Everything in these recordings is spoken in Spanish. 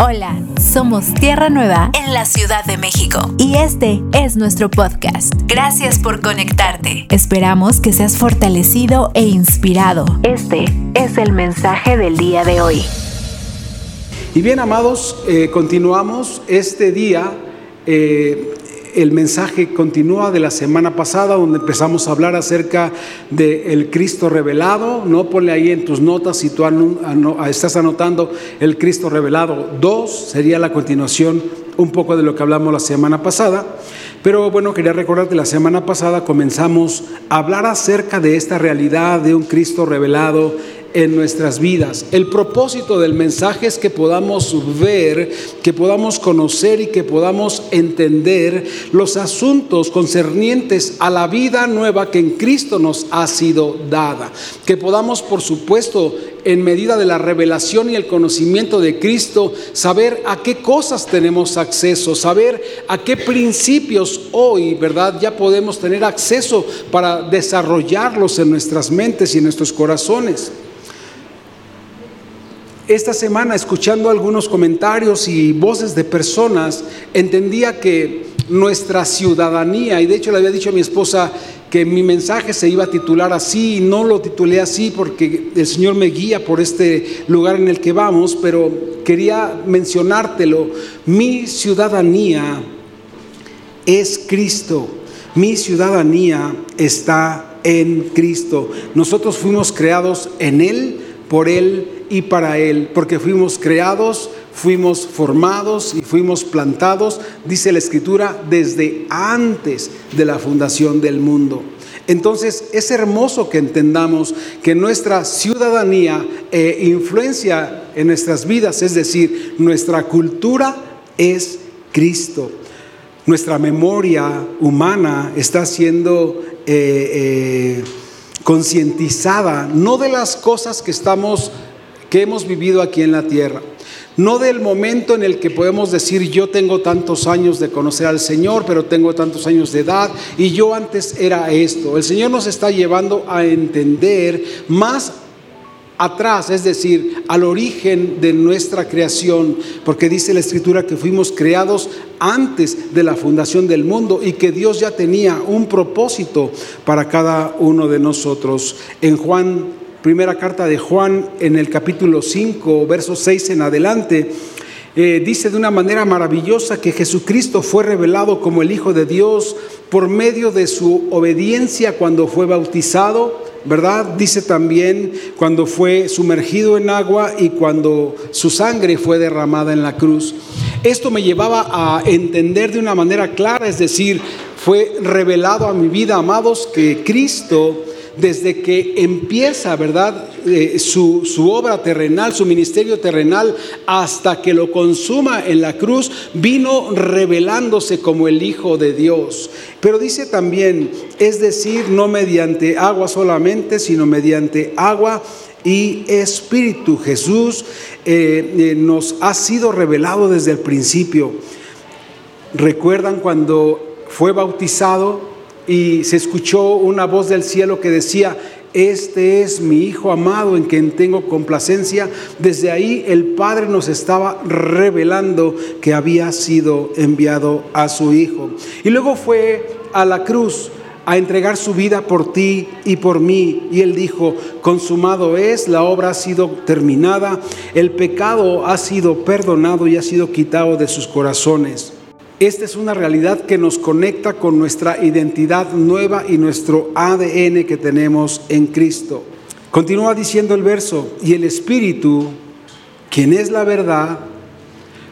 Hola, somos Tierra Nueva en la Ciudad de México y este es nuestro podcast. Gracias por conectarte. Esperamos que seas fortalecido e inspirado. Este es el mensaje del día de hoy. Y bien, amados, eh, continuamos este día. Eh, el mensaje continúa de la semana pasada, donde empezamos a hablar acerca del Cristo revelado. No ponle ahí en tus notas si tú estás anotando el Cristo revelado 2, sería la continuación un poco de lo que hablamos la semana pasada. Pero bueno, quería recordar que la semana pasada comenzamos a hablar acerca de esta realidad de un Cristo revelado en nuestras vidas. El propósito del mensaje es que podamos ver, que podamos conocer y que podamos entender los asuntos concernientes a la vida nueva que en Cristo nos ha sido dada. Que podamos, por supuesto, en medida de la revelación y el conocimiento de Cristo, saber a qué cosas tenemos acceso, saber a qué principios hoy, ¿verdad? Ya podemos tener acceso para desarrollarlos en nuestras mentes y en nuestros corazones esta semana, escuchando algunos comentarios y voces de personas, entendía que nuestra ciudadanía, y de hecho le había dicho a mi esposa que mi mensaje se iba a titular así, y no lo titulé así porque el Señor me guía por este lugar en el que vamos, pero quería mencionártelo. Mi ciudadanía es Cristo, mi ciudadanía está en Cristo. Nosotros fuimos creados en Él, por Él y para Él, porque fuimos creados, fuimos formados y fuimos plantados, dice la Escritura, desde antes de la fundación del mundo. Entonces es hermoso que entendamos que nuestra ciudadanía e influencia en nuestras vidas, es decir, nuestra cultura es Cristo. Nuestra memoria humana está siendo eh, eh, concientizada, no de las cosas que estamos que hemos vivido aquí en la tierra. No del momento en el que podemos decir yo tengo tantos años de conocer al Señor, pero tengo tantos años de edad y yo antes era esto. El Señor nos está llevando a entender más atrás, es decir, al origen de nuestra creación, porque dice la Escritura que fuimos creados antes de la fundación del mundo y que Dios ya tenía un propósito para cada uno de nosotros. En Juan primera carta de Juan en el capítulo 5, verso 6 en adelante, eh, dice de una manera maravillosa que Jesucristo fue revelado como el Hijo de Dios por medio de su obediencia cuando fue bautizado, ¿verdad? Dice también cuando fue sumergido en agua y cuando su sangre fue derramada en la cruz. Esto me llevaba a entender de una manera clara, es decir, fue revelado a mi vida, amados, que Cristo desde que empieza, ¿verdad? Eh, su, obra terrenal, su ministerio terrenal, hasta que lo consuma en la cruz, vino revelándose como el Hijo de Dios. Pero dice también, es decir, no mediante agua solamente, sino mediante agua y espíritu. Jesús eh, eh, nos ha sido revelado desde el principio. ¿Recuerdan cuando fue bautizado? Y se escuchó una voz del cielo que decía, este es mi Hijo amado en quien tengo complacencia. Desde ahí el Padre nos estaba revelando que había sido enviado a su Hijo. Y luego fue a la cruz a entregar su vida por ti y por mí. Y él dijo, consumado es, la obra ha sido terminada, el pecado ha sido perdonado y ha sido quitado de sus corazones. Esta es una realidad que nos conecta con nuestra identidad nueva y nuestro ADN que tenemos en Cristo. Continúa diciendo el verso, y el Espíritu, quien es la verdad,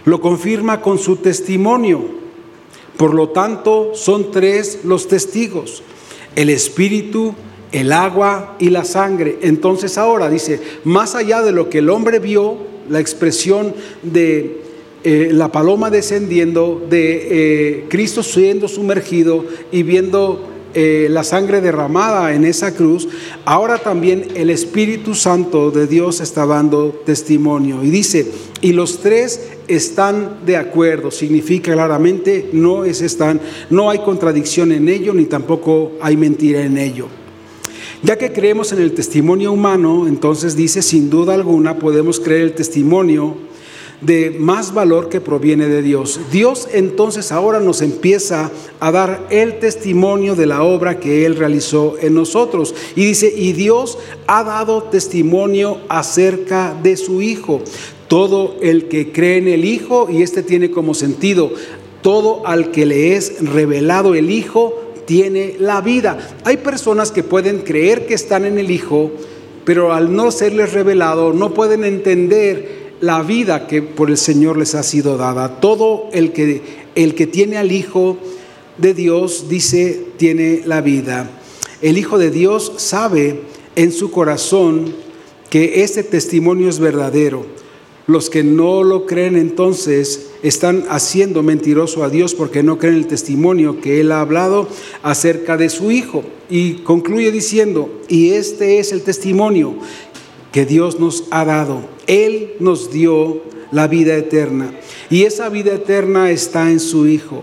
lo confirma con su testimonio. Por lo tanto, son tres los testigos, el Espíritu, el agua y la sangre. Entonces ahora dice, más allá de lo que el hombre vio, la expresión de eh, la paloma descendiendo, de eh, Cristo siendo sumergido y viendo eh, la sangre derramada en esa cruz, ahora también el Espíritu Santo de Dios está dando testimonio. Y dice, y los tres están de acuerdo, significa claramente, no es están, no hay contradicción en ello, ni tampoco hay mentira en ello. Ya que creemos en el testimonio humano, entonces dice, sin duda alguna podemos creer el testimonio de más valor que proviene de Dios. Dios entonces ahora nos empieza a dar el testimonio de la obra que Él realizó en nosotros. Y dice, y Dios ha dado testimonio acerca de su Hijo. Todo el que cree en el Hijo, y este tiene como sentido, todo al que le es revelado el Hijo, tiene la vida. Hay personas que pueden creer que están en el Hijo, pero al no serles revelado no pueden entender la vida que por el Señor les ha sido dada. Todo el que, el que tiene al Hijo de Dios, dice, tiene la vida. El Hijo de Dios sabe en su corazón que ese testimonio es verdadero. Los que no lo creen entonces están haciendo mentiroso a Dios porque no creen el testimonio que Él ha hablado acerca de su Hijo. Y concluye diciendo, y este es el testimonio que Dios nos ha dado. Él nos dio la vida eterna. Y esa vida eterna está en su Hijo.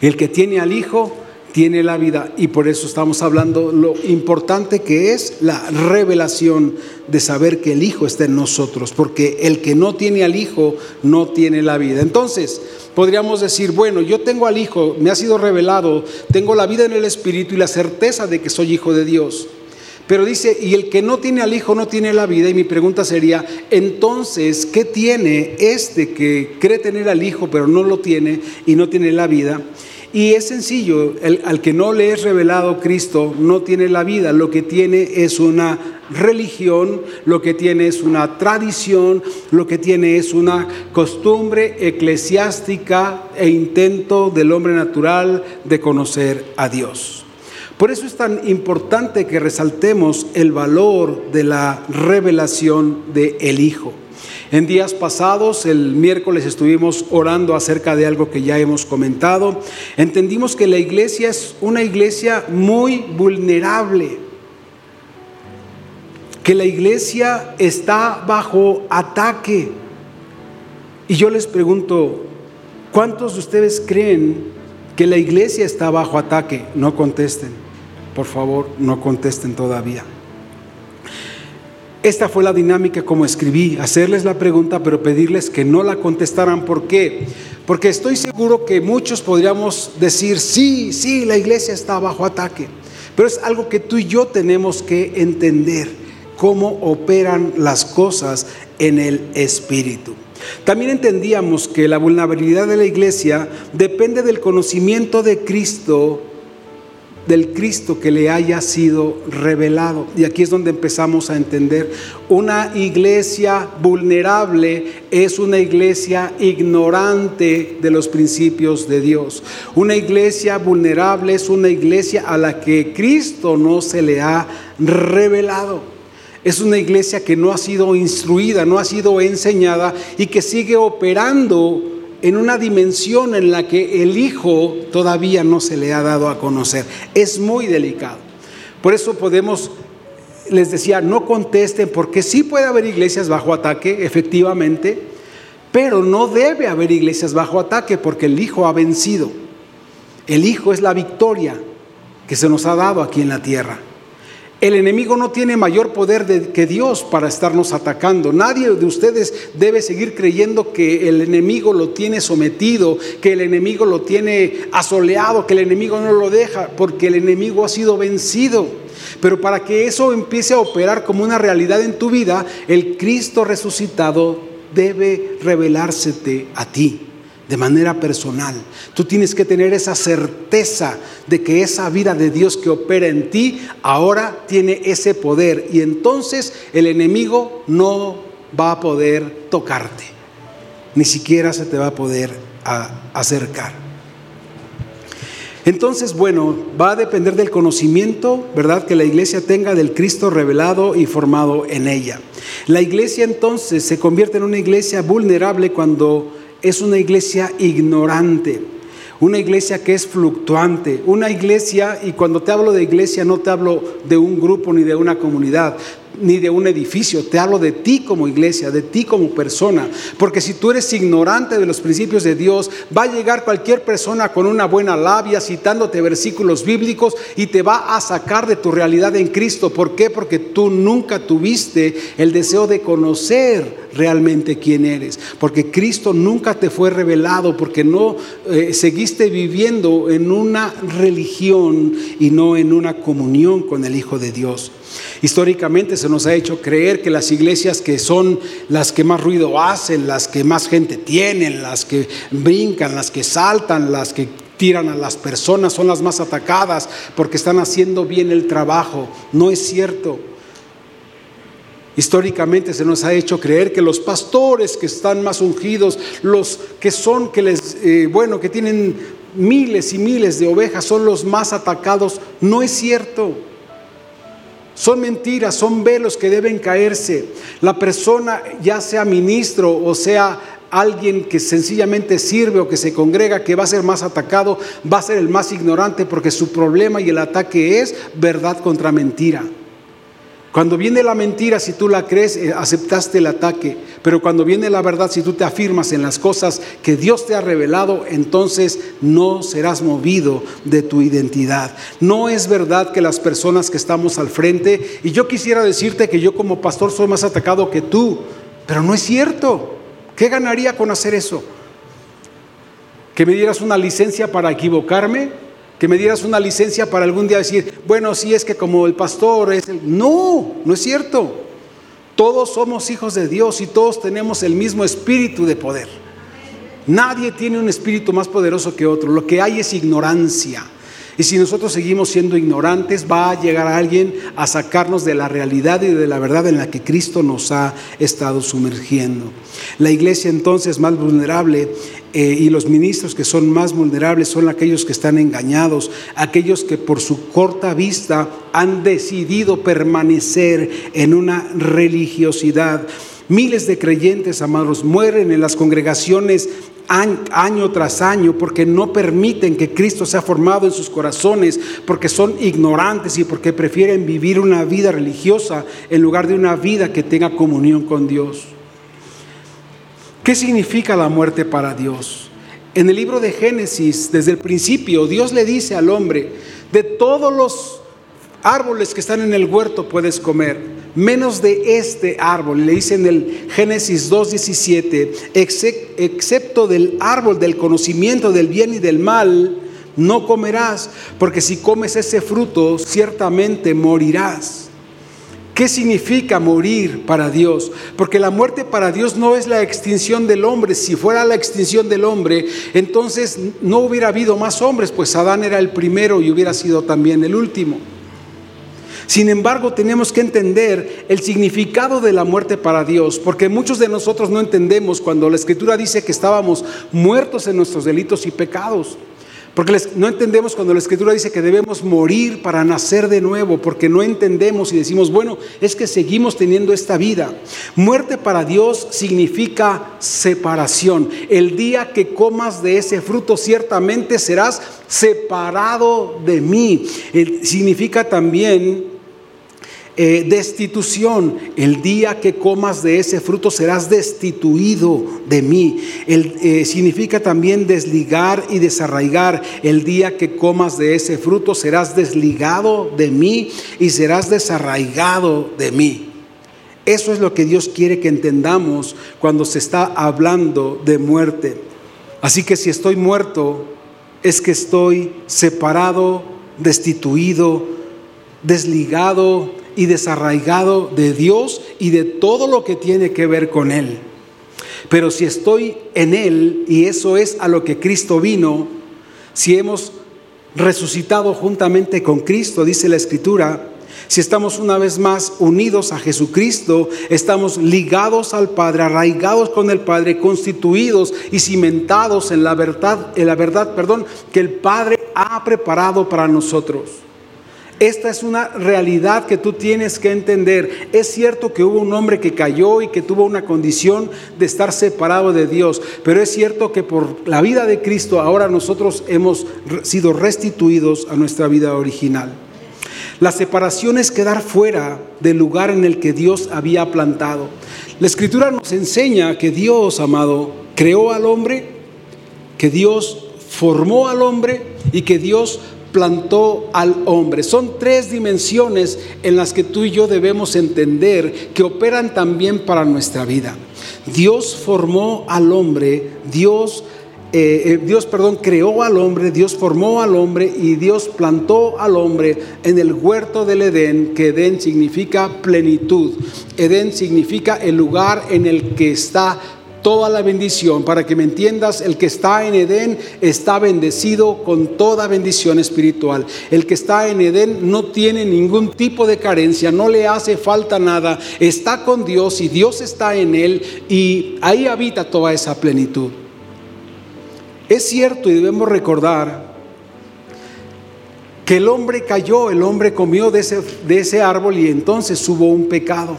El que tiene al Hijo tiene la vida. Y por eso estamos hablando lo importante que es la revelación de saber que el Hijo está en nosotros. Porque el que no tiene al Hijo no tiene la vida. Entonces, podríamos decir, bueno, yo tengo al Hijo, me ha sido revelado, tengo la vida en el Espíritu y la certeza de que soy hijo de Dios. Pero dice, y el que no tiene al Hijo no tiene la vida. Y mi pregunta sería, entonces, ¿qué tiene este que cree tener al Hijo pero no lo tiene y no tiene la vida? Y es sencillo, al que no le es revelado Cristo no tiene la vida, lo que tiene es una religión, lo que tiene es una tradición, lo que tiene es una costumbre eclesiástica e intento del hombre natural de conocer a Dios. Por eso es tan importante que resaltemos el valor de la revelación de el Hijo. En días pasados, el miércoles estuvimos orando acerca de algo que ya hemos comentado. Entendimos que la iglesia es una iglesia muy vulnerable, que la iglesia está bajo ataque. Y yo les pregunto, ¿cuántos de ustedes creen que la iglesia está bajo ataque? No contesten por favor, no contesten todavía. Esta fue la dinámica como escribí, hacerles la pregunta, pero pedirles que no la contestaran. ¿Por qué? Porque estoy seguro que muchos podríamos decir, sí, sí, la iglesia está bajo ataque. Pero es algo que tú y yo tenemos que entender, cómo operan las cosas en el Espíritu. También entendíamos que la vulnerabilidad de la iglesia depende del conocimiento de Cristo del Cristo que le haya sido revelado. Y aquí es donde empezamos a entender, una iglesia vulnerable es una iglesia ignorante de los principios de Dios. Una iglesia vulnerable es una iglesia a la que Cristo no se le ha revelado. Es una iglesia que no ha sido instruida, no ha sido enseñada y que sigue operando en una dimensión en la que el Hijo todavía no se le ha dado a conocer. Es muy delicado. Por eso podemos, les decía, no contesten, porque sí puede haber iglesias bajo ataque, efectivamente, pero no debe haber iglesias bajo ataque porque el Hijo ha vencido. El Hijo es la victoria que se nos ha dado aquí en la tierra. El enemigo no tiene mayor poder que Dios para estarnos atacando. Nadie de ustedes debe seguir creyendo que el enemigo lo tiene sometido, que el enemigo lo tiene asoleado, que el enemigo no lo deja, porque el enemigo ha sido vencido. Pero para que eso empiece a operar como una realidad en tu vida, el Cristo resucitado debe revelársete a ti de manera personal. Tú tienes que tener esa certeza de que esa vida de Dios que opera en ti ahora tiene ese poder y entonces el enemigo no va a poder tocarte, ni siquiera se te va a poder acercar. Entonces, bueno, va a depender del conocimiento, ¿verdad?, que la iglesia tenga del Cristo revelado y formado en ella. La iglesia entonces se convierte en una iglesia vulnerable cuando es una iglesia ignorante, una iglesia que es fluctuante, una iglesia, y cuando te hablo de iglesia no te hablo de un grupo ni de una comunidad, ni de un edificio, te hablo de ti como iglesia, de ti como persona, porque si tú eres ignorante de los principios de Dios, va a llegar cualquier persona con una buena labia citándote versículos bíblicos y te va a sacar de tu realidad en Cristo. ¿Por qué? Porque tú nunca tuviste el deseo de conocer realmente quién eres, porque Cristo nunca te fue revelado, porque no eh, seguiste viviendo en una religión y no en una comunión con el Hijo de Dios. Históricamente se nos ha hecho creer que las iglesias que son las que más ruido hacen, las que más gente tienen, las que brincan, las que saltan, las que tiran a las personas, son las más atacadas porque están haciendo bien el trabajo. No es cierto. Históricamente se nos ha hecho creer que los pastores que están más ungidos, los que son, que les, eh, bueno, que tienen miles y miles de ovejas, son los más atacados. No es cierto. Son mentiras, son velos que deben caerse. La persona, ya sea ministro o sea alguien que sencillamente sirve o que se congrega, que va a ser más atacado, va a ser el más ignorante porque su problema y el ataque es verdad contra mentira. Cuando viene la mentira, si tú la crees, eh, aceptaste el ataque. Pero cuando viene la verdad, si tú te afirmas en las cosas que Dios te ha revelado, entonces no serás movido de tu identidad. No es verdad que las personas que estamos al frente, y yo quisiera decirte que yo como pastor soy más atacado que tú, pero no es cierto. ¿Qué ganaría con hacer eso? ¿Que me dieras una licencia para equivocarme? Que me dieras una licencia para algún día decir, bueno, si es que como el pastor es el... No, no es cierto. Todos somos hijos de Dios y todos tenemos el mismo espíritu de poder. Nadie tiene un espíritu más poderoso que otro. Lo que hay es ignorancia. Y si nosotros seguimos siendo ignorantes, va a llegar alguien a sacarnos de la realidad y de la verdad en la que Cristo nos ha estado sumergiendo. La iglesia entonces más vulnerable eh, y los ministros que son más vulnerables son aquellos que están engañados, aquellos que por su corta vista han decidido permanecer en una religiosidad. Miles de creyentes, amados, mueren en las congregaciones año tras año porque no permiten que Cristo sea formado en sus corazones, porque son ignorantes y porque prefieren vivir una vida religiosa en lugar de una vida que tenga comunión con Dios. ¿Qué significa la muerte para Dios? En el libro de Génesis, desde el principio, Dios le dice al hombre, de todos los árboles que están en el huerto puedes comer, menos de este árbol. Le dice en el Génesis 2.17, excepto del árbol del conocimiento del bien y del mal, no comerás, porque si comes ese fruto, ciertamente morirás. ¿Qué significa morir para Dios? Porque la muerte para Dios no es la extinción del hombre. Si fuera la extinción del hombre, entonces no hubiera habido más hombres, pues Adán era el primero y hubiera sido también el último. Sin embargo, tenemos que entender el significado de la muerte para Dios, porque muchos de nosotros no entendemos cuando la Escritura dice que estábamos muertos en nuestros delitos y pecados. Porque no entendemos cuando la Escritura dice que debemos morir para nacer de nuevo, porque no entendemos y decimos, bueno, es que seguimos teniendo esta vida. Muerte para Dios significa separación. El día que comas de ese fruto, ciertamente serás separado de mí. significa también eh, destitución. El día que comas de ese fruto serás destituido de mí. El, eh, significa también desligar y desarraigar. El día que comas de ese fruto serás desligado de mí y serás desarraigado de mí. Eso es lo que Dios quiere que entendamos cuando se está hablando de muerte. Así que si estoy muerto, es que estoy separado, destituido, desligado y desarraigado de Dios y de todo lo que tiene que ver con Él. Pero si estoy en Él, y eso es a lo que Cristo vino, si hemos resucitado juntamente con Cristo, dice la Escritura, si estamos una vez más unidos a Jesucristo, estamos ligados al Padre, arraigados con el Padre, constituidos y cimentados en la verdad, en la verdad, perdón, que el Padre ha preparado para nosotros. Esta es una realidad que tú tienes que entender. Es cierto que hubo un hombre que cayó y que tuvo una condición de estar separado de Dios, pero es cierto que por la vida de Cristo ahora nosotros hemos sido restituidos a nuestra vida original. La separación es quedar fuera del lugar en el que Dios había plantado. La escritura nos enseña que Dios, amado, creó al hombre, que Dios formó al hombre y que Dios plantó al hombre. Son tres dimensiones en las que tú y yo debemos entender que operan también para nuestra vida. Dios formó al hombre, Dios eh, eh, Dios, perdón, creó al hombre, Dios formó al hombre y Dios plantó al hombre en el huerto del Edén, que Edén significa plenitud. Edén significa el lugar en el que está toda la bendición. Para que me entiendas, el que está en Edén está bendecido con toda bendición espiritual. El que está en Edén no tiene ningún tipo de carencia, no le hace falta nada, está con Dios y Dios está en él y ahí habita toda esa plenitud. Es cierto y debemos recordar que el hombre cayó, el hombre comió de ese, de ese árbol y entonces hubo un pecado.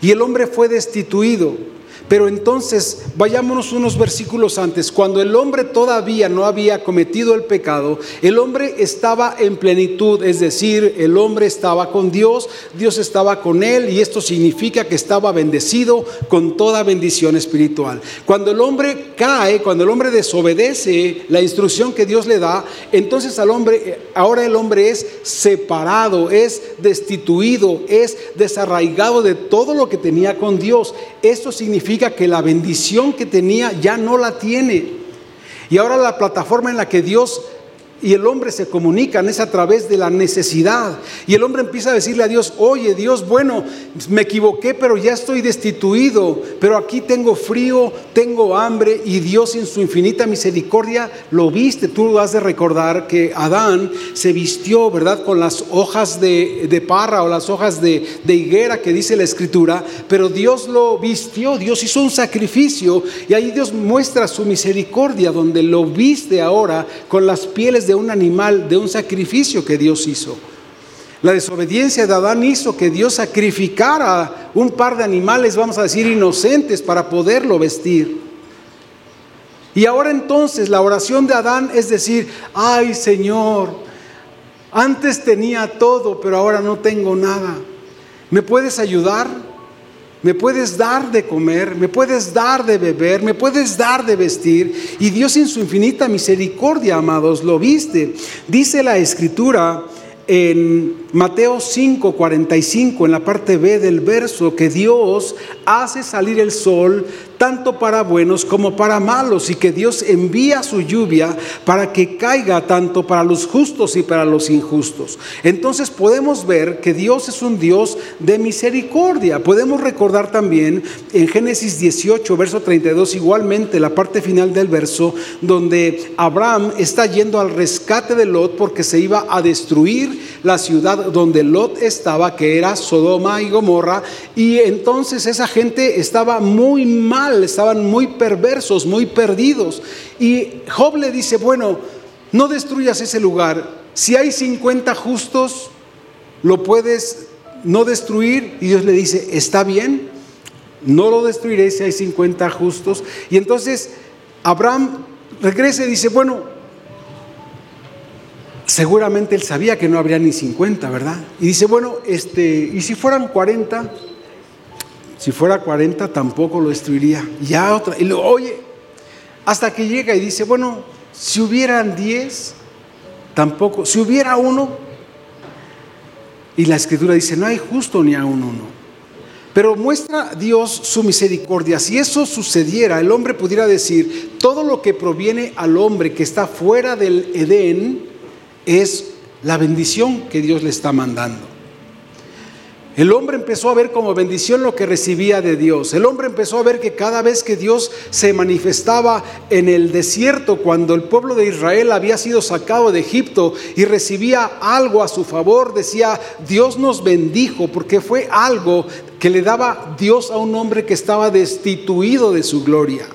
Y el hombre fue destituido. Pero entonces, vayámonos unos versículos antes. Cuando el hombre todavía no había cometido el pecado, el hombre estaba en plenitud, es decir, el hombre estaba con Dios, Dios estaba con él y esto significa que estaba bendecido con toda bendición espiritual. Cuando el hombre cae, cuando el hombre desobedece la instrucción que Dios le da, entonces al hombre, ahora el hombre es separado, es destituido, es desarraigado de todo lo que tenía con Dios. Esto significa que la bendición que tenía ya no la tiene. Y ahora la plataforma en la que Dios y el hombre se comunican es a través de la necesidad. Y el hombre empieza a decirle a Dios, oye Dios, bueno, me equivoqué, pero ya estoy destituido, pero aquí tengo frío, tengo hambre y Dios en su infinita misericordia lo viste. Tú has de recordar que Adán se vistió, ¿verdad? Con las hojas de, de parra o las hojas de, de higuera que dice la escritura, pero Dios lo vistió, Dios hizo un sacrificio y ahí Dios muestra su misericordia donde lo viste ahora con las pieles de un animal, de un sacrificio que Dios hizo. La desobediencia de Adán hizo que Dios sacrificara un par de animales, vamos a decir, inocentes para poderlo vestir. Y ahora entonces la oración de Adán es decir, ay Señor, antes tenía todo, pero ahora no tengo nada. ¿Me puedes ayudar? Me puedes dar de comer, me puedes dar de beber, me puedes dar de vestir. Y Dios en su infinita misericordia, amados, lo viste. Dice la escritura en Mateo 5, 45, en la parte B del verso, que Dios hace salir el sol tanto para buenos como para malos, y que Dios envía su lluvia para que caiga tanto para los justos y para los injustos. Entonces podemos ver que Dios es un Dios de misericordia. Podemos recordar también en Génesis 18, verso 32, igualmente la parte final del verso, donde Abraham está yendo al rescate de Lot porque se iba a destruir la ciudad donde Lot estaba, que era Sodoma y Gomorra, y entonces esa gente estaba muy mal estaban muy perversos, muy perdidos. Y Job le dice, bueno, no destruyas ese lugar. Si hay 50 justos, lo puedes no destruir. Y Dios le dice, está bien, no lo destruiré si hay 50 justos. Y entonces Abraham regresa y dice, bueno, seguramente él sabía que no habría ni 50, ¿verdad? Y dice, bueno, este, ¿y si fueran 40? Si fuera 40 tampoco lo destruiría. Ya otra. Y lo oye, hasta que llega y dice, bueno, si hubieran 10, tampoco. Si hubiera uno, y la escritura dice, no hay justo ni a uno. Pero muestra Dios su misericordia. Si eso sucediera, el hombre pudiera decir, todo lo que proviene al hombre que está fuera del Edén es la bendición que Dios le está mandando. El hombre empezó a ver como bendición lo que recibía de Dios. El hombre empezó a ver que cada vez que Dios se manifestaba en el desierto, cuando el pueblo de Israel había sido sacado de Egipto y recibía algo a su favor, decía, Dios nos bendijo, porque fue algo que le daba Dios a un hombre que estaba destituido de su gloria.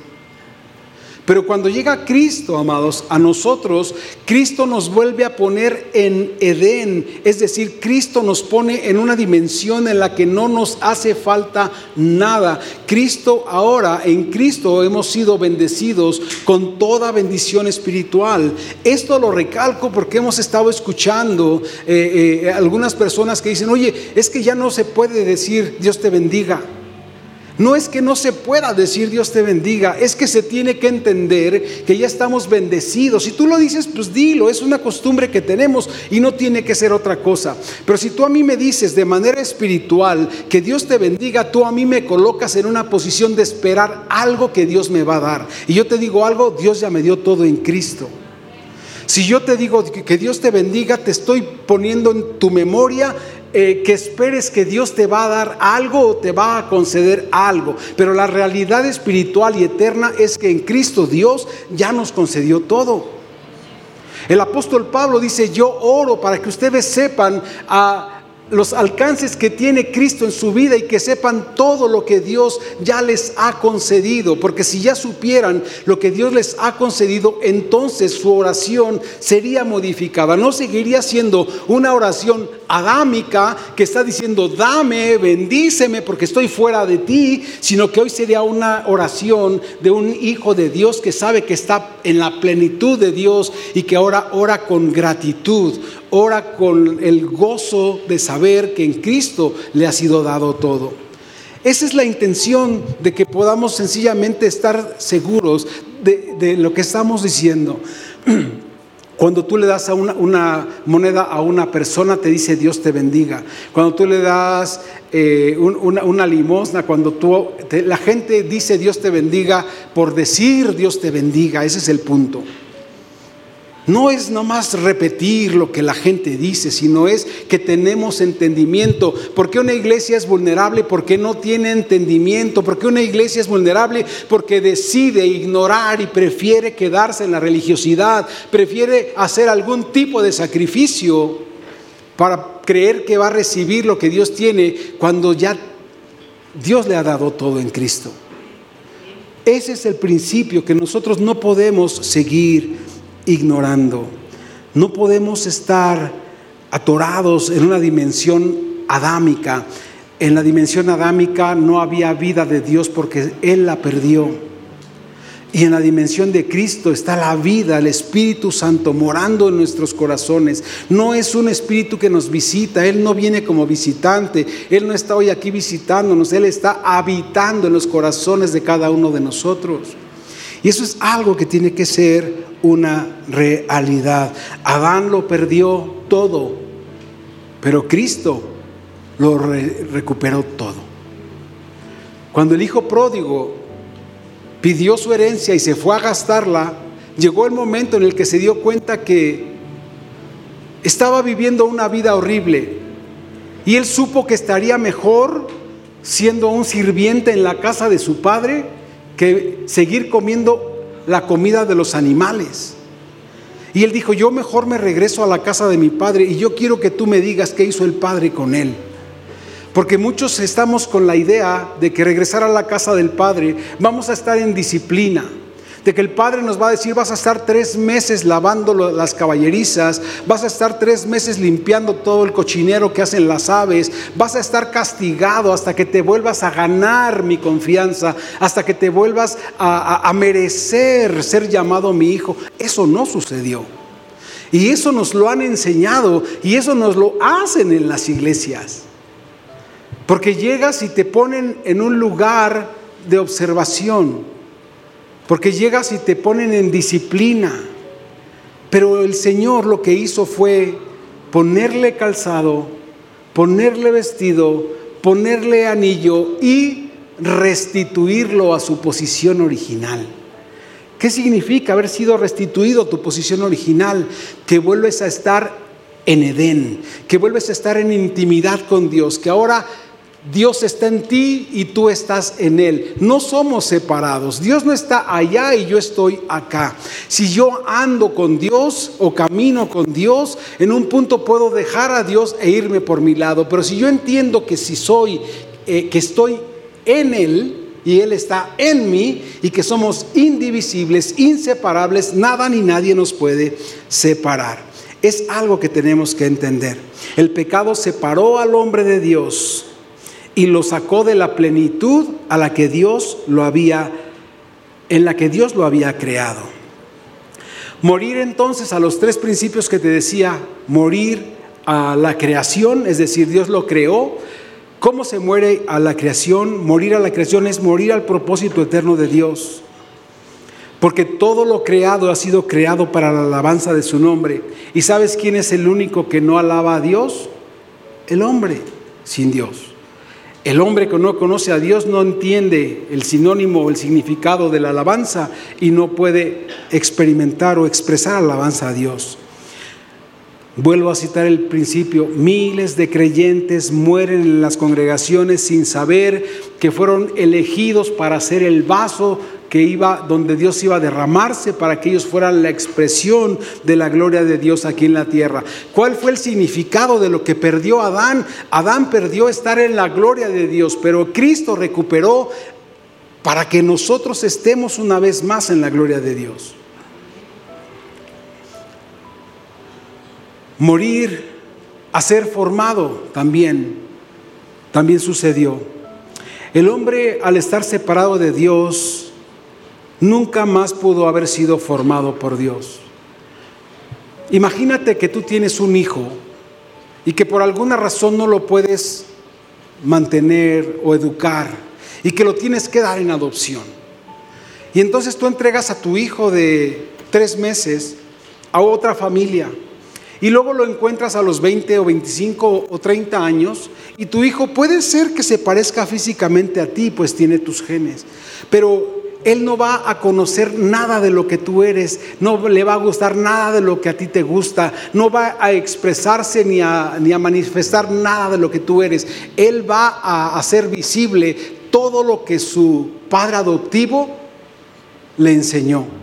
Pero cuando llega Cristo, amados, a nosotros, Cristo nos vuelve a poner en Edén. Es decir, Cristo nos pone en una dimensión en la que no nos hace falta nada. Cristo ahora, en Cristo hemos sido bendecidos con toda bendición espiritual. Esto lo recalco porque hemos estado escuchando eh, eh, algunas personas que dicen, oye, es que ya no se puede decir Dios te bendiga. No es que no se pueda decir Dios te bendiga, es que se tiene que entender que ya estamos bendecidos. Si tú lo dices, pues dilo, es una costumbre que tenemos y no tiene que ser otra cosa. Pero si tú a mí me dices de manera espiritual que Dios te bendiga, tú a mí me colocas en una posición de esperar algo que Dios me va a dar. Y yo te digo algo, Dios ya me dio todo en Cristo. Si yo te digo que Dios te bendiga, te estoy poniendo en tu memoria eh, que esperes que Dios te va a dar algo o te va a conceder algo. Pero la realidad espiritual y eterna es que en Cristo Dios ya nos concedió todo. El apóstol Pablo dice, yo oro para que ustedes sepan a los alcances que tiene Cristo en su vida y que sepan todo lo que Dios ya les ha concedido. Porque si ya supieran lo que Dios les ha concedido, entonces su oración sería modificada. No seguiría siendo una oración adámica que está diciendo, dame, bendíceme porque estoy fuera de ti, sino que hoy sería una oración de un hijo de Dios que sabe que está en la plenitud de Dios y que ahora ora con gratitud ora con el gozo de saber que en Cristo le ha sido dado todo. Esa es la intención de que podamos sencillamente estar seguros de, lo que estamos diciendo. Cuando tú le das a una, moneda a una persona, te dice Dios te bendiga. Cuando tú le das eh, una, limosna, cuando tú, la gente dice Dios te bendiga por decir Dios te bendiga, ese es el punto. No es nomás repetir lo que la gente dice, sino es que tenemos entendimiento. ¿Por qué una iglesia es vulnerable? Porque no tiene entendimiento. ¿Por qué una iglesia es vulnerable? Porque decide ignorar y prefiere quedarse en la religiosidad, prefiere hacer algún tipo de sacrificio para creer que va a recibir lo que Dios tiene cuando ya Dios le ha dado todo en Cristo. Ese es el principio que nosotros no podemos seguir ignorando. No podemos estar atorados en una dimensión adámica. En la dimensión adámica no había vida de Dios porque Él la perdió. Y en la dimensión de Cristo está la vida, el Espíritu Santo morando en nuestros corazones. No es un Espíritu que nos visita, Él no viene como visitante, Él no está hoy aquí visitándonos, Él está habitando en los corazones de cada uno de nosotros. Y eso es algo que tiene que ser una realidad. Adán lo perdió todo, pero Cristo lo recuperó todo. Cuando el hijo pródigo pidió su herencia y se fue a gastarla, llegó el momento en el que se dio cuenta que estaba viviendo una vida horrible y él supo que estaría mejor siendo un sirviente en la casa de su padre que seguir comiendo la comida de los animales. Y él dijo, yo mejor me regreso a la casa de mi padre y yo quiero que tú me digas qué hizo el padre con él. Porque muchos estamos con la idea de que regresar a la casa del padre vamos a estar en disciplina de que el Padre nos va a decir, vas a estar tres meses lavando las caballerizas, vas a estar tres meses limpiando todo el cochinero que hacen las aves, vas a estar castigado hasta que te vuelvas a ganar mi confianza, hasta que te vuelvas a, a merecer ser llamado mi hijo. Eso no sucedió. Y eso nos lo han enseñado y eso nos lo hacen en las iglesias. Porque llegas y te ponen en un lugar de observación porque llegas y te ponen en disciplina. Pero el Señor lo que hizo fue ponerle calzado, ponerle vestido, ponerle anillo y restituirlo a su posición original. ¿Qué significa haber sido restituido a tu posición original? Que vuelves a estar en Edén, que vuelves a estar en intimidad con Dios, que ahora Dios está en ti y tú estás en Él. No somos separados. Dios no está allá y yo estoy acá. Si yo ando con Dios o camino con Dios, en un punto puedo dejar a Dios e irme por mi lado. Pero si yo entiendo que si soy, eh, que estoy en Él, y Él está en mí y que somos indivisibles, inseparables, nada ni nadie nos puede separar. Es algo que tenemos que entender. El pecado separó al hombre de Dios y lo sacó de la plenitud a la que Dios lo había en la que Dios lo había creado. Morir entonces a los tres principios que te decía, morir a la creación, es decir, Dios lo creó. ¿Cómo se muere a la creación? Morir a la creación es morir al propósito eterno de Dios. Porque todo lo creado ha sido creado para la alabanza de su nombre. ¿Y sabes quién es el único que no alaba a Dios? El hombre sin Dios. El hombre que no conoce a Dios no entiende el sinónimo o el significado de la alabanza y no puede experimentar o expresar alabanza a Dios. Vuelvo a citar el principio, miles de creyentes mueren en las congregaciones sin saber que fueron elegidos para ser el vaso que iba donde Dios iba a derramarse para que ellos fueran la expresión de la gloria de Dios aquí en la tierra. ¿Cuál fue el significado de lo que perdió Adán? Adán perdió estar en la gloria de Dios, pero Cristo recuperó para que nosotros estemos una vez más en la gloria de Dios. Morir a ser formado también, también sucedió. El hombre al estar separado de Dios, nunca más pudo haber sido formado por Dios. Imagínate que tú tienes un hijo y que por alguna razón no lo puedes mantener o educar y que lo tienes que dar en adopción. Y entonces tú entregas a tu hijo de tres meses a otra familia y luego lo encuentras a los 20 o 25 o 30 años y tu hijo puede ser que se parezca físicamente a ti, pues tiene tus genes, pero él no va a conocer nada de lo que tú eres, no le va a gustar nada de lo que a ti te gusta, no va a expresarse ni a, ni a manifestar nada de lo que tú eres. Él va a hacer visible todo lo que su padre adoptivo le enseñó.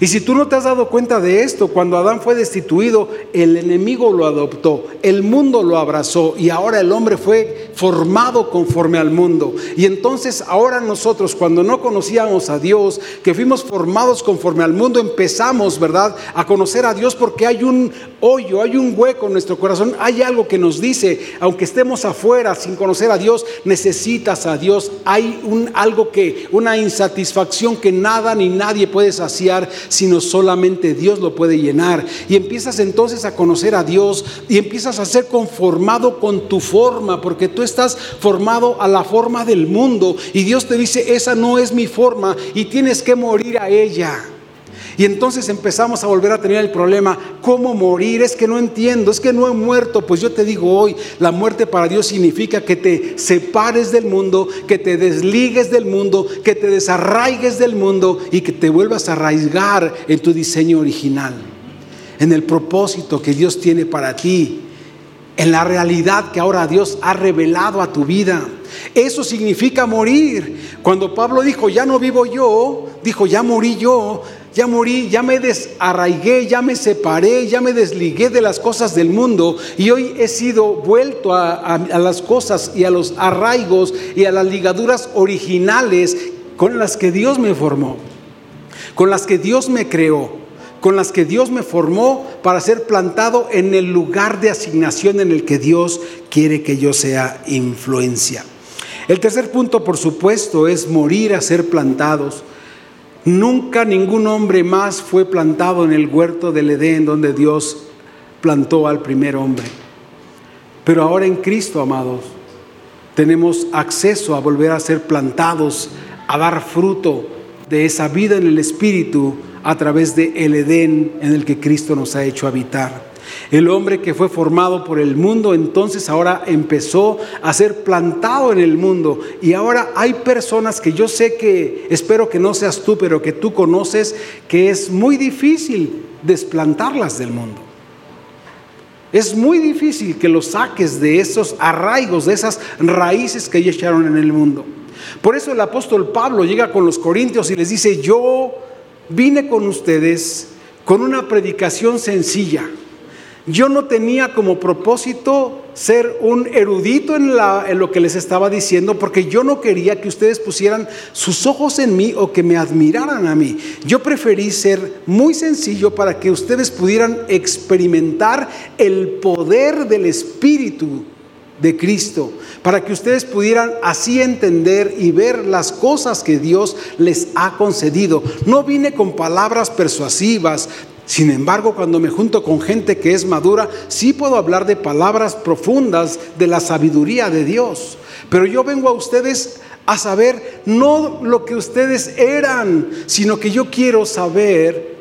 Y si tú no te has dado cuenta de esto, cuando Adán fue destituido, el enemigo lo adoptó, el mundo lo abrazó y ahora el hombre fue formado conforme al mundo. Y entonces ahora nosotros, cuando no conocíamos a Dios, que fuimos formados conforme al mundo, empezamos, ¿verdad?, a conocer a Dios porque hay un hoyo, hay un hueco en nuestro corazón, hay algo que nos dice, aunque estemos afuera sin conocer a Dios, necesitas a Dios, hay un algo que, una insatisfacción que nada ni nadie puede saciar sino solamente Dios lo puede llenar. Y empiezas entonces a conocer a Dios y empiezas a ser conformado con tu forma, porque tú estás formado a la forma del mundo y Dios te dice, esa no es mi forma y tienes que morir a ella. Y entonces empezamos a volver a tener el problema, ¿cómo morir? Es que no entiendo, es que no he muerto. Pues yo te digo hoy, la muerte para Dios significa que te separes del mundo, que te desligues del mundo, que te desarraigues del mundo y que te vuelvas a arraigar en tu diseño original, en el propósito que Dios tiene para ti, en la realidad que ahora Dios ha revelado a tu vida. Eso significa morir. Cuando Pablo dijo, ya no vivo yo, dijo, ya morí yo, ya morí, ya me desarraigué, ya me separé, ya me desligué de las cosas del mundo y hoy he sido vuelto a, las cosas y a los arraigos y a las ligaduras originales con las que Dios me formó, con las que Dios me creó, con las que Dios me formó para ser plantado en el lugar de asignación en el que Dios quiere que yo sea influencia. El tercer punto, por supuesto, es morir a ser plantados. Nunca ningún hombre más fue plantado en el huerto del Edén donde Dios plantó al primer hombre. Pero ahora en Cristo, amados, tenemos acceso a volver a ser plantados, a dar fruto de esa vida en el Espíritu a través de el Edén en el que Cristo nos ha hecho habitar. El hombre que fue formado por el mundo entonces ahora empezó a ser plantado en el mundo. Y ahora hay personas que yo sé que, espero que no seas tú, pero que tú conoces, que es muy difícil desplantarlas del mundo. Es muy difícil que los saques de esos arraigos, de esas raíces que ellos echaron en el mundo. Por eso el apóstol Pablo llega con los corintios y les dice, yo vine con ustedes con una predicación sencilla yo no tenía como propósito ser un erudito en, lo que les estaba diciendo porque yo no quería que ustedes pusieran sus ojos en mí o que me admiraran a mí. Yo preferí ser muy sencillo para que ustedes pudieran experimentar el poder del Espíritu de Cristo, para que ustedes pudieran así entender y ver las cosas que Dios les ha concedido. No vine con palabras persuasivas, sin embargo, cuando me junto con gente que es madura, sí puedo hablar de palabras profundas de la sabiduría de Dios. Pero yo vengo a ustedes a saber no lo que ustedes eran, sino que yo quiero saber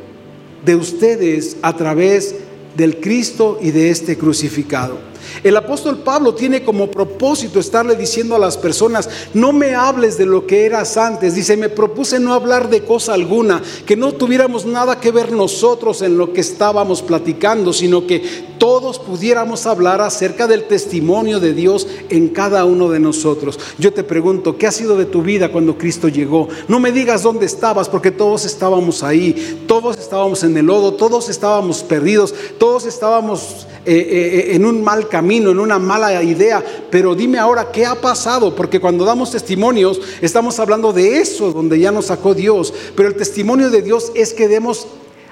de ustedes a través del Cristo y de este crucificado. El apóstol Pablo tiene como propósito estarle diciendo a las personas, no me hables de lo que eras antes. Dice, me propuse no hablar de cosa alguna, que no tuviéramos nada que ver nosotros en lo que estábamos platicando, sino que todos pudiéramos hablar acerca del testimonio de Dios en cada uno de nosotros. Yo te pregunto, ¿qué ha sido de tu vida cuando Cristo llegó? No me digas dónde estabas, porque todos estábamos ahí, todos estábamos en el lodo, todos estábamos perdidos, todos estábamos eh, eh, en un mal camino, en una mala idea, pero dime ahora qué ha pasado, porque cuando damos testimonios estamos hablando de eso, donde ya nos sacó Dios, pero el testimonio de Dios es que demos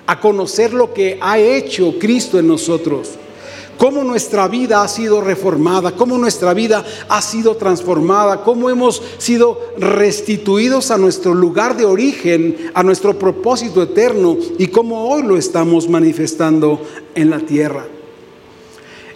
a conocer lo que ha hecho Cristo en nosotros. Cómo nuestra vida ha sido reformada, cómo nuestra vida ha sido transformada, cómo hemos sido restituidos a nuestro lugar de origen, a nuestro propósito eterno y cómo hoy lo estamos manifestando en la tierra.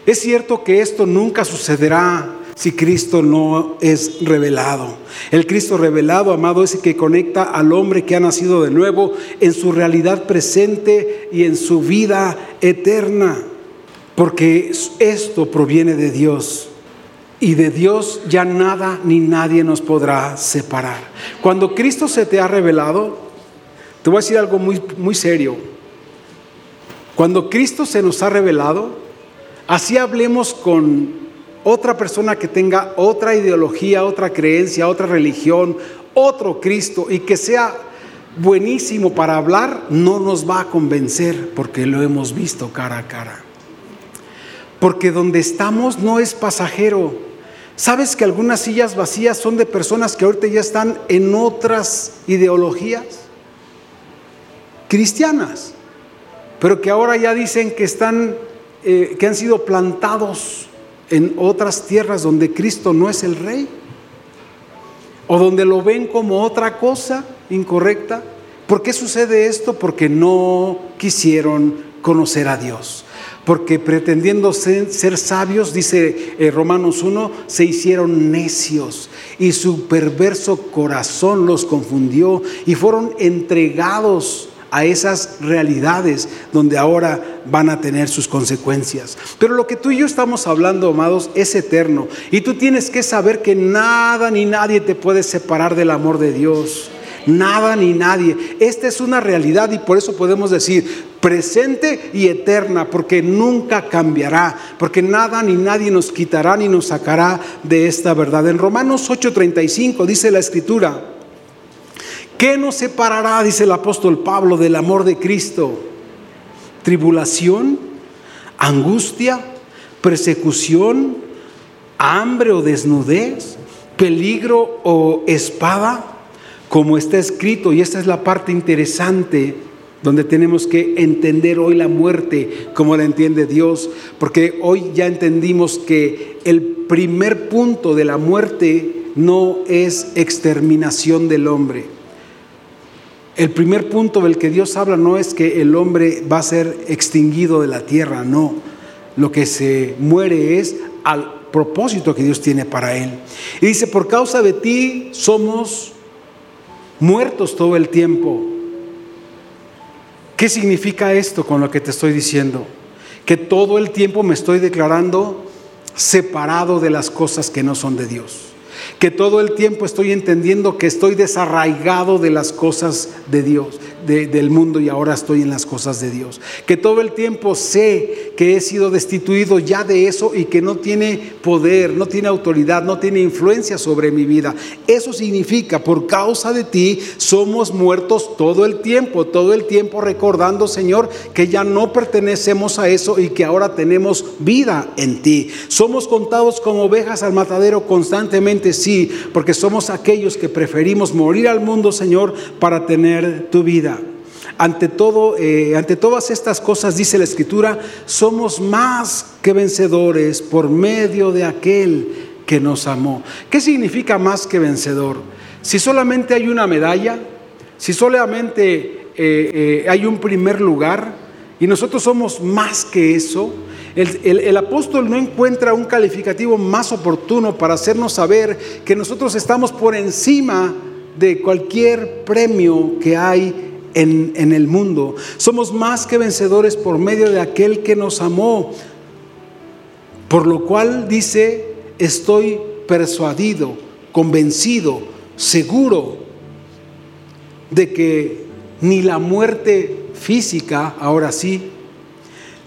Es cierto que esto nunca sucederá si Cristo no es revelado. El Cristo revelado, amado, es el que conecta al hombre que ha nacido de nuevo en su realidad presente y en su vida eterna. Porque esto proviene de Dios. Y de Dios ya nada ni nadie nos podrá separar. Cuando Cristo se te ha revelado, te voy a decir algo muy, muy serio. Cuando Cristo se nos ha revelado, Así hablemos con otra persona que tenga otra ideología, otra creencia, otra religión, otro Cristo y que sea buenísimo para hablar, no nos va a convencer porque lo hemos visto cara a cara. Porque donde estamos no es pasajero. ¿Sabes que algunas sillas vacías son de personas que ahorita ya están en otras ideologías? Cristianas, pero que ahora ya dicen que están eh, que han sido plantados en otras tierras donde Cristo no es el rey, o donde lo ven como otra cosa incorrecta. ¿Por qué sucede esto? Porque no quisieron conocer a Dios. Porque pretendiendo ser, sabios, dice eh, Romanos 1, se hicieron necios y su perverso corazón los confundió y fueron entregados a esas realidades donde ahora van a tener sus consecuencias. Pero lo que tú y yo estamos hablando, amados, es eterno. Y tú tienes que saber que nada ni nadie te puede separar del amor de Dios. Nada ni nadie. Esta es una realidad y por eso podemos decir presente y eterna, porque nunca cambiará, porque nada ni nadie nos quitará ni nos sacará de esta verdad. En Romanos 8:35 dice la escritura, ¿Qué nos separará, dice el apóstol Pablo, del amor de Cristo? ¿Tribulación? ¿Angustia? ¿Persecución? ¿Hambre o desnudez? ¿Peligro o espada? Como está escrito, y esta es la parte interesante donde tenemos que entender hoy la muerte como la entiende Dios, porque hoy ya entendimos que el primer punto de la muerte no es exterminación del hombre el primer punto del que Dios habla no es que el hombre va a ser extinguido de la tierra, no. Lo que se muere es al propósito que Dios tiene para él. Y dice, por causa de ti somos muertos todo el tiempo. ¿Qué significa esto con lo que te estoy diciendo? Que todo el tiempo me estoy declarando separado de las cosas que no son de Dios que todo el tiempo estoy entendiendo que estoy desarraigado de las cosas de Dios, del mundo y ahora estoy en las cosas de Dios. Que todo el tiempo sé que he sido destituido ya de eso y que no tiene poder, no tiene autoridad, no tiene influencia sobre mi vida. Eso significa, por causa de ti, somos muertos todo el tiempo, todo el tiempo recordando, Señor, que ya no pertenecemos a eso y que ahora tenemos vida en ti. Somos contados como ovejas al matadero constantemente, sí, porque somos aquellos que preferimos morir al mundo, Señor, para tener tu vida. Ante todo, eh, ante todas estas cosas, dice la Escritura, somos más que vencedores por medio de aquel que nos amó. ¿Qué significa más que vencedor? Si solamente hay una medalla, si solamente eh, eh, hay un primer lugar y nosotros somos más que eso, el, apóstol no encuentra un calificativo más oportuno para hacernos saber que nosotros estamos por encima de cualquier premio que hay en, en, el mundo. Somos más que vencedores por medio de aquel que nos amó. Por lo cual dice, estoy persuadido, convencido, seguro de que ni la muerte física, ahora sí,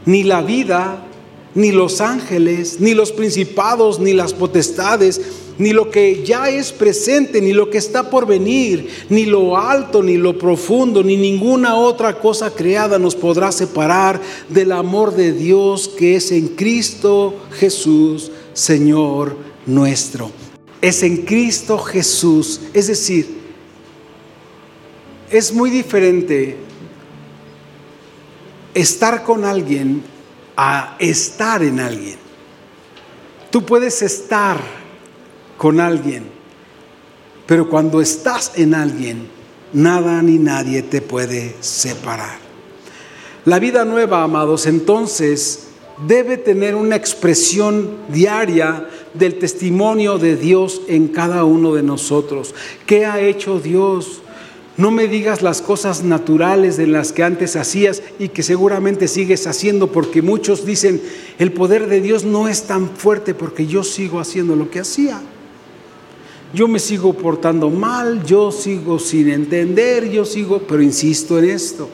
ni la vida, ni los ángeles, ni los principados, ni las potestades, ni lo que ya es presente, ni lo que está por venir, ni lo alto, ni lo profundo, ni ninguna otra cosa creada nos podrá separar del amor de Dios que es en Cristo Jesús, Señor nuestro. Es en Cristo Jesús, es decir, es muy diferente estar con alguien a estar en alguien. Tú puedes estar con alguien, pero cuando estás en alguien, nada ni nadie te puede separar. La vida nueva, amados, entonces debe tener una expresión diaria del testimonio de Dios en cada uno de nosotros. ¿Qué ha hecho Dios? No me digas las cosas naturales de las que antes hacías y que seguramente sigues haciendo, porque muchos dicen, el poder de Dios no es tan fuerte porque yo sigo haciendo lo que hacía. Yo me sigo portando mal, yo sigo sin entender, yo sigo, pero insisto en esto.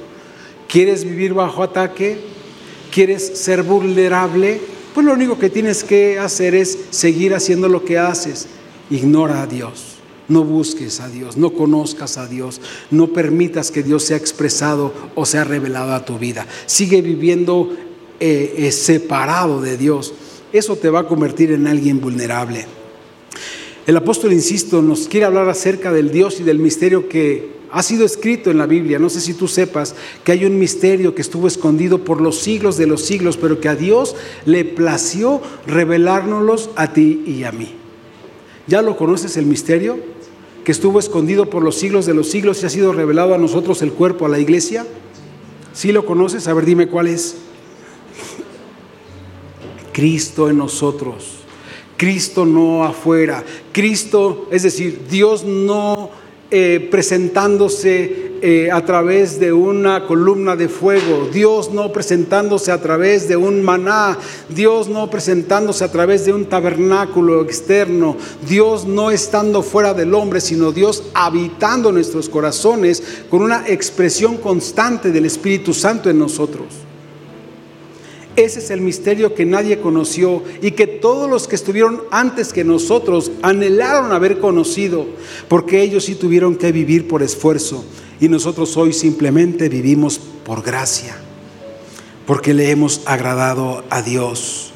¿Quieres vivir bajo ataque? ¿Quieres ser vulnerable? Pues lo único que tienes que hacer es seguir haciendo lo que haces. Ignora a Dios. No busques a Dios, no conozcas a Dios, no permitas que Dios sea expresado o sea revelado a tu vida. Sigue viviendo eh, eh, separado de Dios. Eso te va a convertir en alguien vulnerable. El apóstol, insisto, nos quiere hablar acerca del Dios y del misterio que ha sido escrito en la Biblia. No sé si tú sepas que hay un misterio que estuvo escondido por los siglos de los siglos, pero que a Dios le plació revelárnoslos a ti y a mí. ¿Ya lo conoces el misterio? que estuvo escondido por los siglos de los siglos y ha sido revelado a nosotros el cuerpo, a la iglesia? ¿Sí lo conoces? A ver, dime cuál es. Cristo en nosotros. Cristo no afuera. Cristo, es decir, Dios no eh, presentándose eh, a través de una columna de fuego, Dios no presentándose a través de un maná, Dios no presentándose a través de un tabernáculo externo, Dios no estando fuera del hombre, sino Dios habitando nuestros corazones con una expresión constante del Espíritu Santo en nosotros. Ese es el misterio que nadie conoció y que todos los que estuvieron antes que nosotros anhelaron haber conocido, porque ellos sí tuvieron que vivir por esfuerzo y nosotros hoy simplemente vivimos por gracia, porque le hemos agradado a Dios.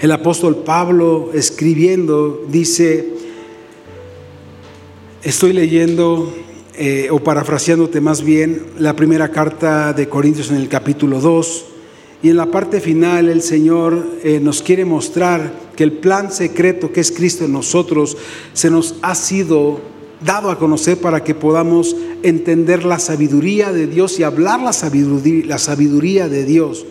El apóstol Pablo escribiendo dice, estoy leyendo eh, o parafraseándote más bien la primera carta de Corintios en el capítulo 2, y en la parte final el Señor eh, nos quiere mostrar que el plan secreto que es Cristo en nosotros se nos ha sido dado a conocer para que podamos entender la sabiduría de Dios y hablar la sabiduría, la sabiduría de Dios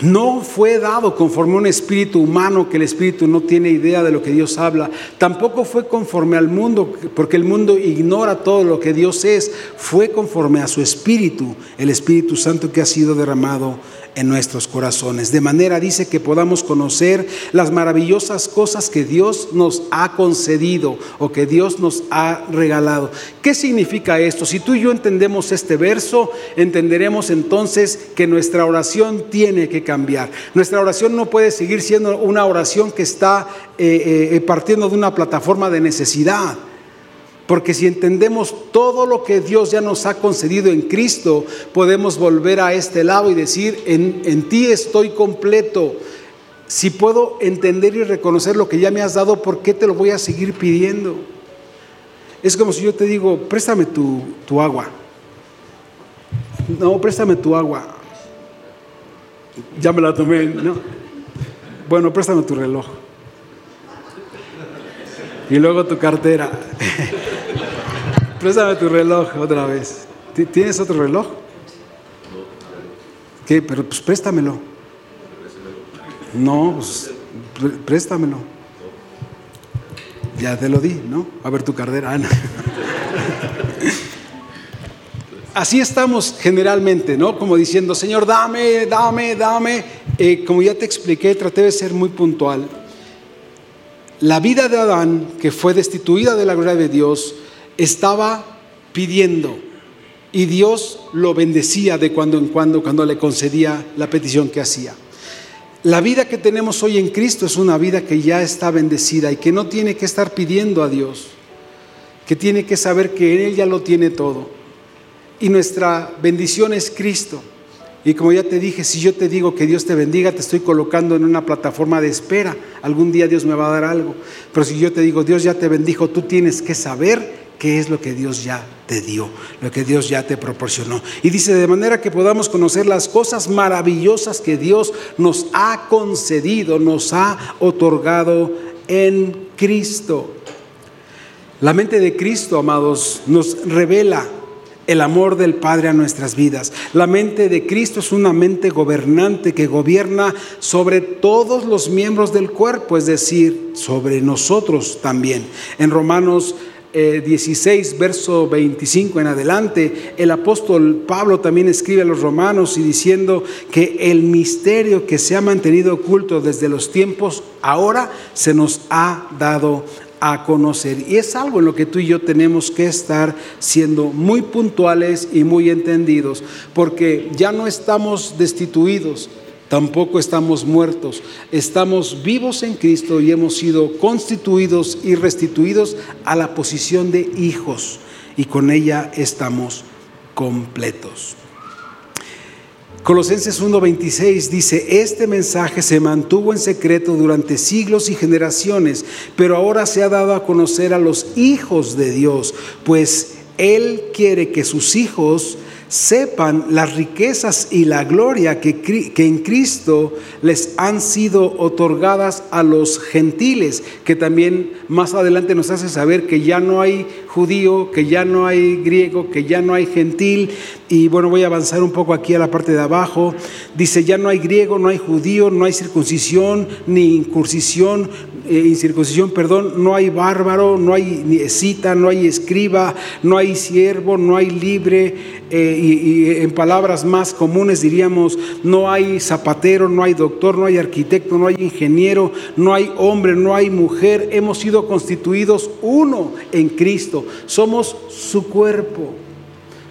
no fue dado conforme a un espíritu humano que el espíritu no tiene idea de lo que Dios habla. Tampoco fue conforme al mundo, porque el mundo ignora todo lo que Dios es. Fue conforme a su espíritu, el Espíritu Santo que ha sido derramado en nuestros corazones. De manera dice que podamos conocer las maravillosas cosas que Dios nos ha concedido o que Dios nos ha regalado. ¿Qué significa esto? Si tú y yo entendemos este verso, entenderemos entonces que nuestra oración tiene que cambiar. Nuestra oración no puede seguir siendo una oración que está eh, eh, partiendo de una plataforma de necesidad. Porque si entendemos todo lo que Dios ya nos ha concedido en Cristo, podemos volver a este lado y decir, en, en, ti estoy completo. Si puedo entender y reconocer lo que ya me has dado, ¿por qué te lo voy a seguir pidiendo? Es como si yo te digo, préstame tu, tu agua. No, préstame tu agua. Ya me la tomé, ¿no? Bueno, préstame tu reloj. Y luego tu cartera. Préstame tu reloj otra vez. ¿Tienes otro reloj? ¿Qué? Pero pues préstamelo. No, pues préstamelo. Ya te lo di, ¿no? A ver tu cartera. Ah, Así estamos generalmente, ¿no? Como diciendo, Señor, dame, dame, dame. Eh, como ya te expliqué, traté de ser muy puntual. La vida de Adán, que fue destituida de la gloria de Dios, estaba pidiendo y Dios lo bendecía de cuando en cuando cuando le concedía la petición que hacía. La vida que tenemos hoy en Cristo es una vida que ya está bendecida y que no tiene que estar pidiendo a Dios, que tiene que saber que en Él ya lo tiene todo. Y nuestra bendición es Cristo. Y como ya te dije, si yo te digo que Dios te bendiga, te estoy colocando en una plataforma de espera. Algún día Dios me va a dar algo. Pero si yo te digo, Dios ya te bendijo, tú tienes que saber qué es lo que Dios ya te dio, lo que Dios ya te proporcionó. Y dice, de manera que podamos conocer las cosas maravillosas que Dios nos ha concedido, nos ha otorgado en Cristo. La mente de Cristo, amados, nos revela el amor del Padre a nuestras vidas. La mente de Cristo es una mente gobernante que gobierna sobre todos los miembros del cuerpo, es decir, sobre nosotros también. En Romanos 16, eh, verso 25 en adelante, el apóstol Pablo también escribe a los romanos y diciendo que el misterio que se ha mantenido oculto desde los tiempos ahora se nos ha dado a conocer. Y es algo en lo que tú y yo tenemos que estar siendo muy puntuales y muy entendidos, porque ya no estamos destituidos, tampoco estamos muertos, estamos vivos en Cristo y hemos sido constituidos y restituidos a la posición de hijos, y con ella estamos completos. Colosenses 1:26 dice, este mensaje se mantuvo en secreto durante siglos y generaciones, pero ahora se ha dado a conocer a los hijos de Dios, pues Él quiere que sus hijos sepan las riquezas y la gloria que, que, en Cristo les han sido otorgadas a los gentiles, que también más adelante nos hace saber que ya no hay judío, que ya no hay griego, que ya no hay gentil. Y bueno, voy a avanzar un poco aquí a la parte de abajo. Dice, ya no hay griego, no hay judío, no hay circuncisión, ni incursión, eh, incircuncisión, perdón, no hay bárbaro, no hay ni cita, no hay escriba, no hay siervo, no hay libre, eh, y, en palabras más comunes diríamos, no hay zapatero, no hay doctor, no hay arquitecto, no hay ingeniero, no hay hombre, no hay mujer, hemos sido constituidos uno en Cristo, somos su cuerpo,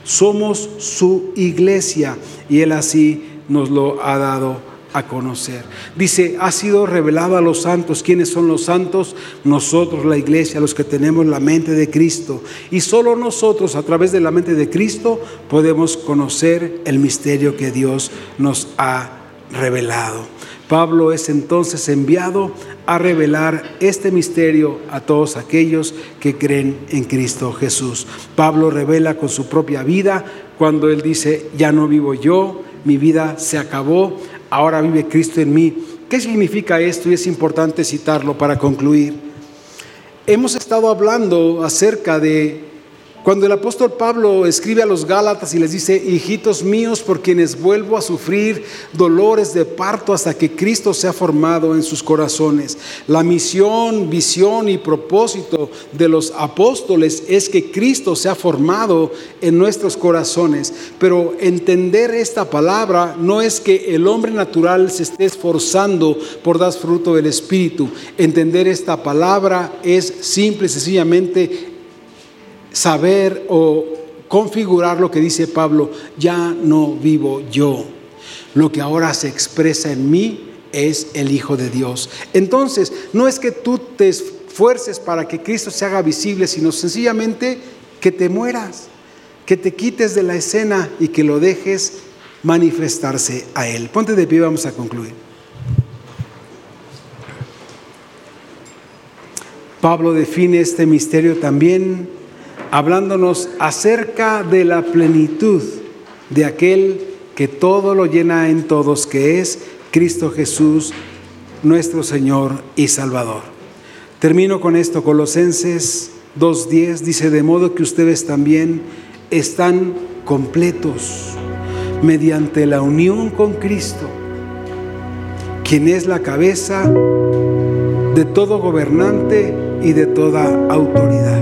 somos su iglesia, y Él así nos lo ha dado conocer. Dice, ha sido revelado a los santos. ¿Quiénes son los santos? Nosotros, la iglesia, los que tenemos la mente de Cristo. Y solo nosotros, a través de la mente de Cristo, podemos conocer el misterio que Dios nos ha revelado. Pablo es entonces enviado a revelar este misterio a todos aquellos que creen en Cristo Jesús. Pablo revela con su propia vida cuando él dice, ya no vivo yo, mi vida se acabó, ahora vive Cristo en mí. ¿Qué significa esto? Y es importante citarlo para concluir. Hemos estado hablando acerca de Cuando el apóstol Pablo escribe a los Gálatas y les dice, hijitos míos, por quienes vuelvo a sufrir dolores de parto hasta que Cristo sea formado en sus corazones. La misión, visión y propósito de los apóstoles es que Cristo sea formado en nuestros corazones. Pero entender esta palabra no es que el hombre natural se esté esforzando por dar fruto del Espíritu. Entender esta palabra es simple y sencillamente saber o configurar lo que dice Pablo, ya no vivo yo. Lo que ahora se expresa en mí es el Hijo de Dios. Entonces, no es que tú te esfuerces para que Cristo se haga visible, sino sencillamente que te mueras, que te quites de la escena y que lo dejes manifestarse a Él. Ponte de pie, vamos a concluir. Pablo define este misterio también hablándonos acerca de la plenitud de aquel que todo lo llena en todos, que es Cristo Jesús, nuestro Señor y Salvador. Termino con esto, Colosenses 2.10 dice, de modo que ustedes también están completos mediante la unión con Cristo, quien es la cabeza de todo gobernante y de toda autoridad.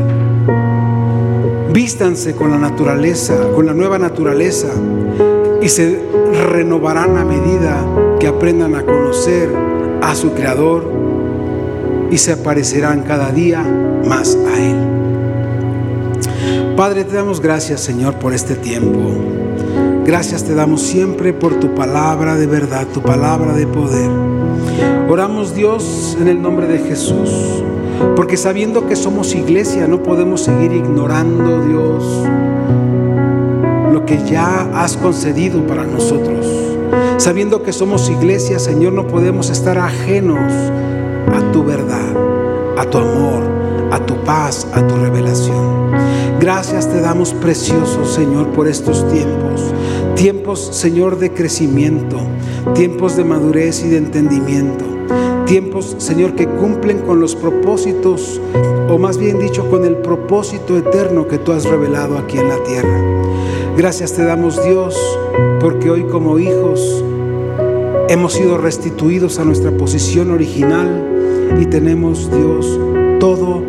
Vístanse con la naturaleza, con la nueva naturaleza, y se renovarán a medida que aprendan a conocer a su Creador y se aparecerán cada día más a Él. Padre, te damos gracias, Señor, por este tiempo. Gracias te damos siempre por tu palabra de verdad, tu palabra de poder. Oramos Dios en el nombre de Jesús porque sabiendo que somos iglesia no podemos seguir ignorando, Dios, lo que ya has concedido para nosotros. Sabiendo que somos iglesia, Señor, no podemos estar ajenos a tu verdad, a tu amor, a tu paz, a tu revelación. Gracias te damos precioso, Señor, por estos tiempos. Tiempos, Señor, de crecimiento, tiempos de madurez y de entendimiento Tiempos, Señor, que cumplen con los propósitos, o más bien dicho, con el propósito eterno que tú has revelado aquí en la tierra. Gracias te damos, Dios, porque hoy como hijos hemos sido restituidos a nuestra posición original y tenemos, Dios, todo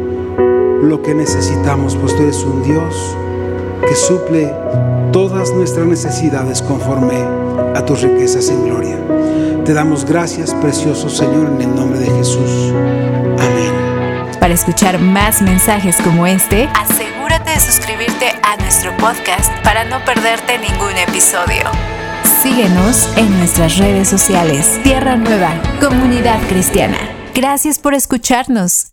lo que necesitamos, pues tú eres un Dios que suple todas nuestras necesidades conforme a tus riquezas en gloria. Te damos gracias, precioso Señor, en el nombre de Jesús. Amén. Para escuchar más mensajes como este, asegúrate de suscribirte a nuestro podcast para no perderte ningún episodio. Síguenos en nuestras redes sociales. Tierra Nueva, Comunidad Cristiana. Gracias por escucharnos.